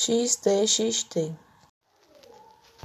xt xt